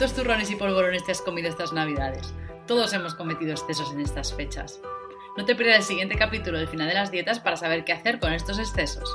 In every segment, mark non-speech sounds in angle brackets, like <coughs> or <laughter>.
¿Cuántos turrones y polvorones te has comido estas navidades? Todos hemos cometido excesos en estas fechas. No te pierdas el siguiente capítulo del final de las dietas para saber qué hacer con estos excesos.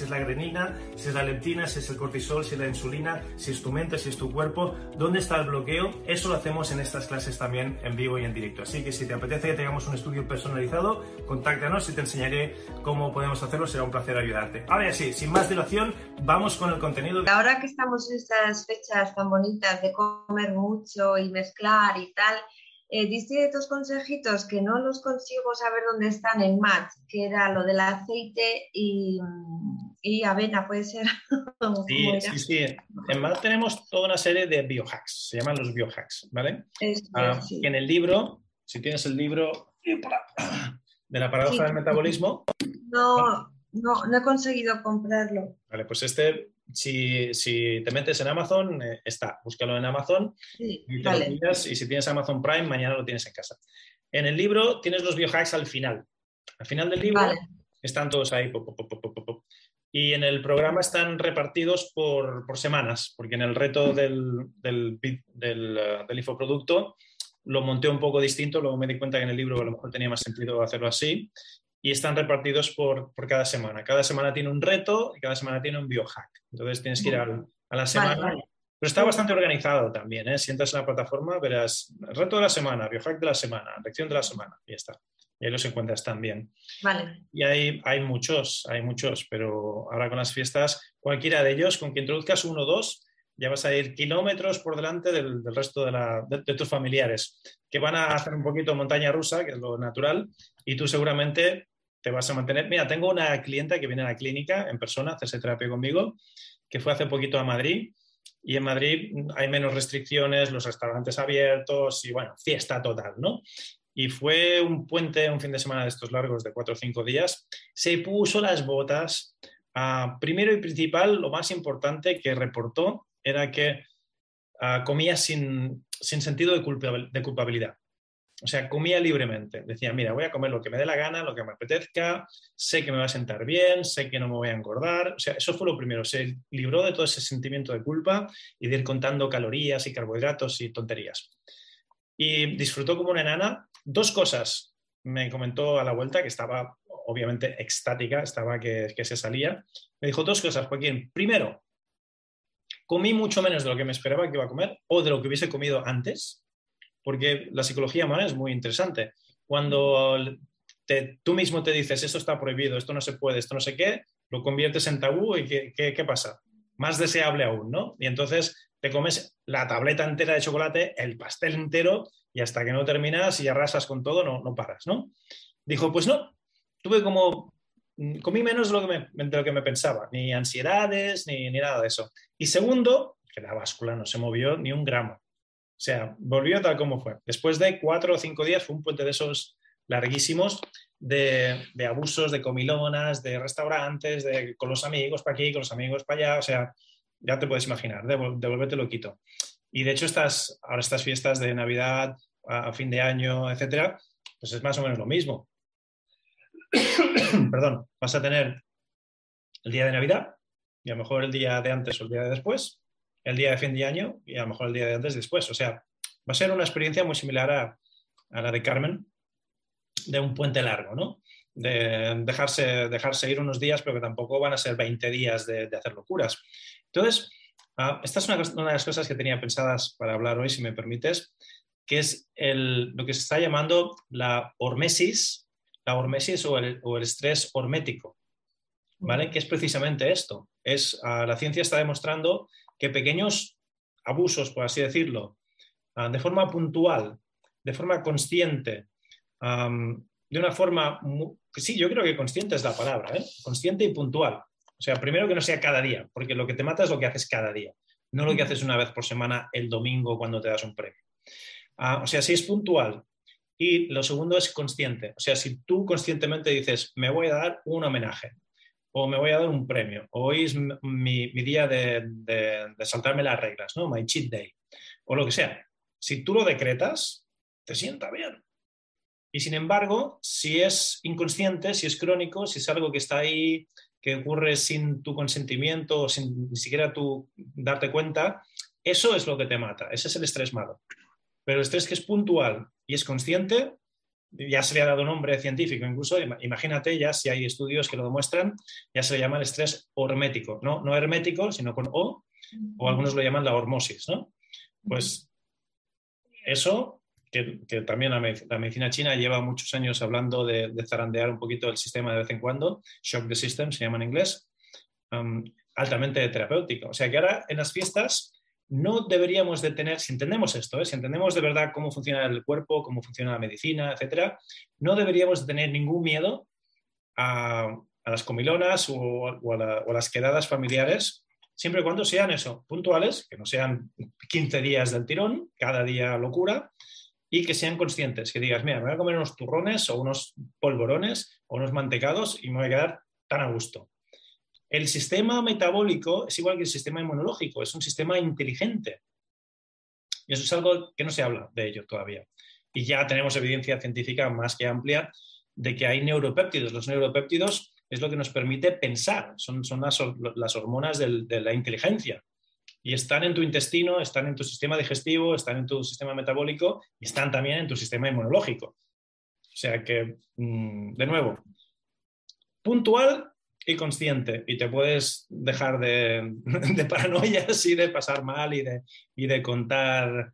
Si es la grenina, si es la leptina, si es el cortisol, si es la insulina, si es tu mente, si es tu cuerpo, ¿dónde está el bloqueo? Eso lo hacemos en estas clases también en vivo y en directo. Así que si te apetece que tengamos un estudio personalizado, contáctanos y te enseñaré cómo podemos hacerlo. Será un placer ayudarte. Ahora sí, sin más dilación, vamos con el contenido. Ahora que estamos en estas fechas tan bonitas de comer mucho y mezclar y tal, eh, diste dos consejitos que no los consigo saber dónde están en Match, que era lo del aceite y, y avena, puede ser. <laughs> Sí, sí, sí. En Match tenemos toda una serie de biohacks, se llaman los biohacks, ¿vale? Ah, sí. En el libro, si tienes el libro <coughs> de la paradoja sí. del metabolismo. No, no, no he conseguido comprarlo. Vale, pues este si, si, te metes en Amazon, eh, está, búscalo en Amazon sí, y, te vale. lo pillas, y si tienes Amazon Prime, mañana lo tienes en casa. En el libro tienes los biohacks al final. Al final del libro Vale. están todos ahí. pop, pop, pop, pop, pop. Y en el programa están repartidos por, por semanas, porque en el reto del, del, del, eh, del infoproducto lo monté un poco distinto, luego me di cuenta que en el libro a lo mejor tenía más sentido hacerlo así, y están repartidos por, por cada semana. Cada semana tiene un reto y cada semana tiene un biohack. Entonces tienes que ir a la semana. Vale, vale. Pero está bastante organizado también, ¿eh? Si entras en la plataforma, verás reto de la semana, biohack de la semana, lección de la semana, y ya está. Y ahí los encuentras también. Vale, Y hay, hay muchos, hay muchos, pero ahora con las fiestas, cualquiera de ellos, con que introduzcas uno o dos, ya vas a ir kilómetros por delante del, del resto de, la- de- de tus familiares, que van a hacer un poquito montaña rusa, que es lo natural, y tú seguramente te vas a mantener. Mira, tengo una clienta que viene a la clínica en persona a hacerse terapia conmigo, que fue hace poquito a Madrid, y en Madrid hay menos restricciones, los restaurantes abiertos y bueno, fiesta total, ¿no? Y fue un puente, un fin de semana de estos largos de cuatro o cinco días. Se puso las botas. Ah, primero y principal, lo más importante que reportó era que ah, comía sin, sin sentido de, de culpabilidad. O sea, comía libremente. Decía, mira, voy a comer lo que me dé la gana, lo que me apetezca, sé que me va a sentar bien, sé que no me voy a engordar. O sea, eso fue lo primero. Se libró de todo ese sentimiento de culpa y de ir contando calorías y carbohidratos y tonterías. Y disfrutó como una enana. Dos cosas me comentó a la vuelta que estaba obviamente extática, estaba que, se salía. Me dijo dos cosas, Joaquín. Primero, comí mucho menos de lo que me esperaba que iba a comer o de lo que hubiese comido antes, porque la psicología humana es muy interesante. Cuando tú mismo te dices, esto está prohibido, esto no se puede, esto no sé qué, lo conviertes en tabú y ¿qué, qué, pasa? Más deseable aún, ¿no? Y entonces te comes la tableta entera de chocolate, el pastel entero y hasta que no terminas y arrasas con todo, no, no paras, ¿no? Dijo, pues no, tuve como, mm, comí menos de lo que me, de lo que me pensaba, ni ansiedades, ni, ni nada de eso. Y segundo, que la báscula no se movió ni un gramo. O sea, volvió tal como fue. Después de cuatro o cinco días fue un puente de esos larguísimos de, abusos, de comilonas, de restaurantes, de, con los amigos para aquí, con los amigos para allá. O sea, ya te puedes imaginar, devolverte lo quito. Y de hecho, estas, ahora estas fiestas de Navidad, a, fin de año, etcétera, pues es más o menos lo mismo. <coughs> Perdón, vas a tener el día de Navidad y a lo mejor el día de antes o el día de después, el día de fin de año y a lo mejor el día de antes después. O sea, va a ser una experiencia muy similar a, la de Carmen, de un puente largo, ¿no? De dejarse, dejarse ir unos días, pero que tampoco van a ser 20 días de, hacer locuras. Entonces, ah, esta es una, de las cosas que tenía pensadas para hablar hoy, si me permites, que es lo que se está llamando la hormesis, la hormesis o el, o el estrés hormético. ¿vale? Que es precisamente esto. Es, ah, la ciencia está demostrando que pequeños abusos, por así decirlo, ah, de forma puntual, de forma consciente, de una forma, sí, yo creo que consciente es la palabra, ¿eh? consciente y puntual. O sea, primero que no sea cada día, porque lo que te mata es lo que haces cada día, no lo que haces una vez por semana el domingo cuando te das un premio. Ah, o sea, si es puntual y lo segundo es consciente. O sea, si tú conscientemente dices, me voy a dar un homenaje, o me voy a dar un premio, hoy es mi, día de, saltarme las reglas, ¿no? My cheat day, o lo que sea. Si tú lo decretas, te sienta bien. Y sin embargo, si es inconsciente, si es crónico, si es algo que está ahí, que ocurre sin tu consentimiento o sin ni siquiera tú darte cuenta, eso es lo que te mata. Ese es el estrés malo. Pero el estrés que es puntual y es consciente, ya se le ha dado nombre científico, incluso imagínate ya si hay estudios que lo demuestran, ya se le llama el estrés hormético, no, no hermético, sino con O, o algunos lo llaman la hormosis, ¿no? Pues eso, que, también la, medicina china lleva muchos años hablando de, zarandear un poquito el sistema de vez en cuando, shock the system se llama en inglés, um, altamente terapéutico. O sea que ahora en las fiestas no deberíamos de tener, si entendemos esto, ¿eh? si entendemos de verdad cómo funciona el cuerpo, cómo funciona la medicina, etcétera, no deberíamos de tener ningún miedo a, las comilonas o, a las quedadas familiares, siempre y cuando sean eso, puntuales, que no sean 15 días del tirón, cada día locura, y que sean conscientes, que digas, mira, me voy a comer unos turrones o unos polvorones o unos mantecados y me voy a quedar tan a gusto. El sistema metabólico es igual que el sistema inmunológico, es un sistema inteligente. Y eso es algo que no se habla de ello todavía. Y ya tenemos evidencia científica más que amplia de que hay neuropéptidos. Los neuropéptidos es lo que nos permite pensar, son, son las, hormonas de la inteligencia. Y están en tu intestino, están en tu sistema digestivo, están en tu sistema metabólico y están también en tu sistema inmunológico. O sea que, mm, de nuevo, puntual y consciente y te puedes dejar de, <laughs> de paranoias y de pasar mal y de, y de contar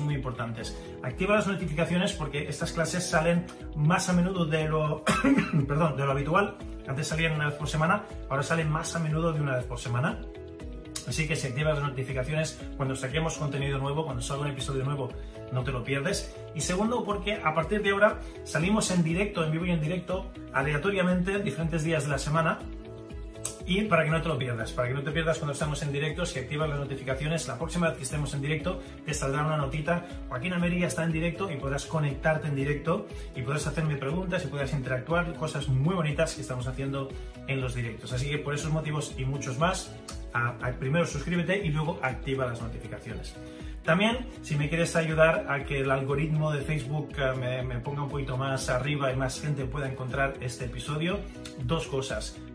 muy importantes. Activa las notificaciones porque estas clases salen más a menudo de lo, <coughs> perdón, de lo habitual. Antes salían una vez por semana, ahora salen más a menudo de una vez por semana. Así que si activas las notificaciones cuando saquemos contenido nuevo, cuando salga un episodio nuevo, no te lo pierdes. Y segundo, porque a partir de ahora salimos en directo, en vivo y en directo, aleatoriamente, diferentes días de la semana. Y para que no te lo pierdas, para que no te pierdas cuando estamos en directo, si activas las notificaciones, la próxima vez que estemos en directo te saldrá una notita. Joaquín Ameria está en directo y podrás conectarte en directo y podrás hacerme preguntas y podrás interactuar, cosas muy bonitas que estamos haciendo en los directos. Así que por esos motivos y muchos más, primero suscríbete y luego activa las notificaciones. También, si me quieres ayudar a que el algoritmo de Facebook eh, me, ponga un poquito más arriba y más gente pueda encontrar este episodio, dos cosas.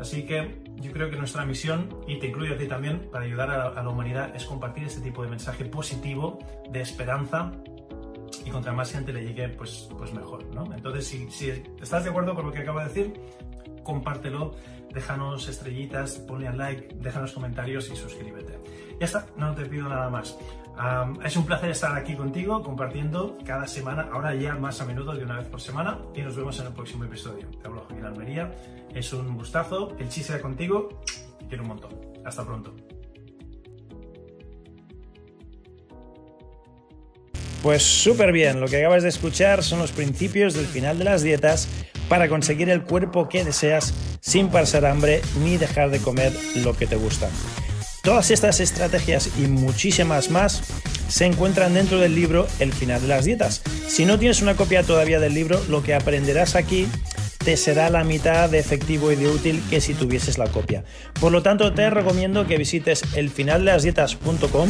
Así que yo creo que nuestra misión, y te incluyo a ti también, para ayudar a, a la humanidad, es compartir este tipo de mensaje positivo, de esperanza, y contra más gente le llegue, pues, pues mejor, ¿no? Entonces, si, si estás de acuerdo con lo que acabo de decir, compártelo, déjanos estrellitas, ponle al like, déjanos comentarios y suscríbete. Ya está, no te pido nada más. Um, es un placer estar aquí contigo compartiendo cada semana, ahora ya más a menudo de una vez por semana, y nos vemos en el próximo episodio. Te hablo Joaquín Almería, es un gustazo, el chiste contigo, te quiero un montón. Hasta pronto. Pues súper bien, lo que acabas de escuchar son los principios del final de las dietas para conseguir el cuerpo que deseas sin pasar hambre ni dejar de comer lo que te gusta. Todas estas estrategias y muchísimas más se encuentran dentro del libro El final de las dietas. Si no tienes una copia todavía del libro, lo que aprenderás aquí te será la mitad de efectivo y de útil que si tuvieses la copia. Por lo tanto, te recomiendo que visites elfinaldelasdietas.com,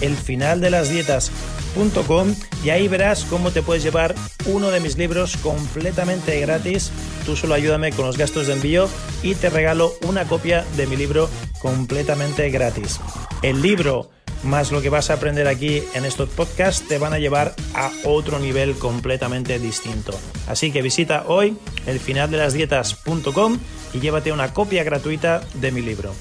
elfinaldelasdietas.com y ahí verás cómo te puedes llevar uno de mis libros completamente gratis. Tú solo ayúdame con los gastos de envío y te regalo una copia de mi libro completamente gratis. El libro más lo que vas a aprender aquí en estos podcasts te van a llevar a otro nivel completamente distinto. Así que visita hoy el elfinaldelasdietas.com y llévate una copia gratuita de mi libro.